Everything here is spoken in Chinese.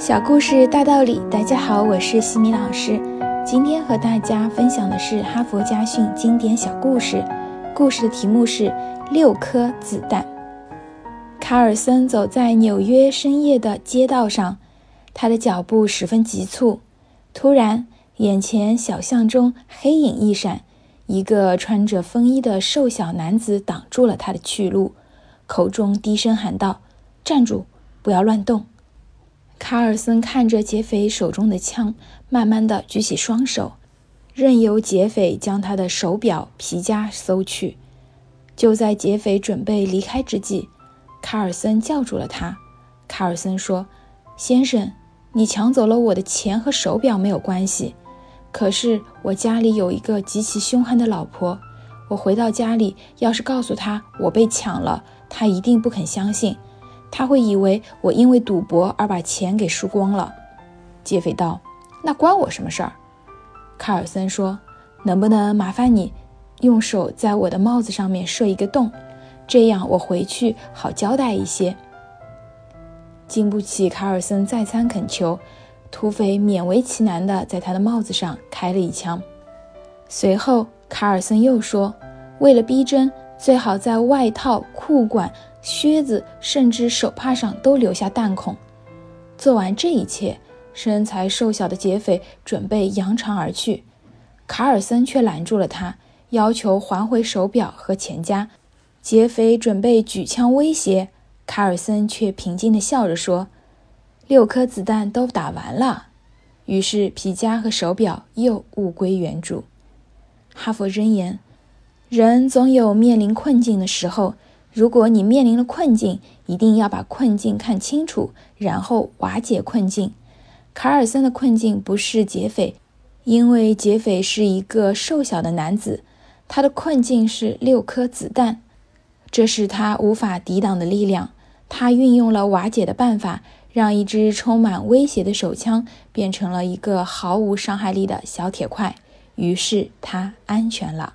小故事大道理，大家好，我是西米老师。今天和大家分享的是哈佛家训经典小故事，故事的题目是《六颗子弹》。卡尔森走在纽约深夜的街道上，他的脚步十分急促。突然，眼前小巷中黑影一闪，一个穿着风衣的瘦小男子挡住了他的去路，口中低声喊道：“站住，不要乱动。”卡尔森看着劫匪手中的枪，慢慢的举起双手，任由劫匪将他的手表、皮夹搜去。就在劫匪准备离开之际，卡尔森叫住了他。卡尔森说：“先生，你抢走了我的钱和手表没有关系，可是我家里有一个极其凶悍的老婆，我回到家里要是告诉她我被抢了，她一定不肯相信。”他会以为我因为赌博而把钱给输光了。劫匪道：“那关我什么事儿？”卡尔森说：“能不能麻烦你用手在我的帽子上面射一个洞，这样我回去好交代一些。”经不起卡尔森再三恳求，土匪勉为其难地在他的帽子上开了一枪。随后，卡尔森又说：“为了逼真，最好在外套、裤管。”靴子甚至手帕上都留下弹孔。做完这一切，身材瘦小的劫匪准备扬长而去，卡尔森却拦住了他，要求还回手表和钱夹。劫匪准备举枪威胁，卡尔森却平静地笑着说：“六颗子弹都打完了。”于是皮夹和手表又物归原主。哈佛箴言：人总有面临困境的时候。如果你面临了困境，一定要把困境看清楚，然后瓦解困境。卡尔森的困境不是劫匪，因为劫匪是一个瘦小的男子，他的困境是六颗子弹，这是他无法抵挡的力量。他运用了瓦解的办法，让一支充满威胁的手枪变成了一个毫无伤害力的小铁块，于是他安全了。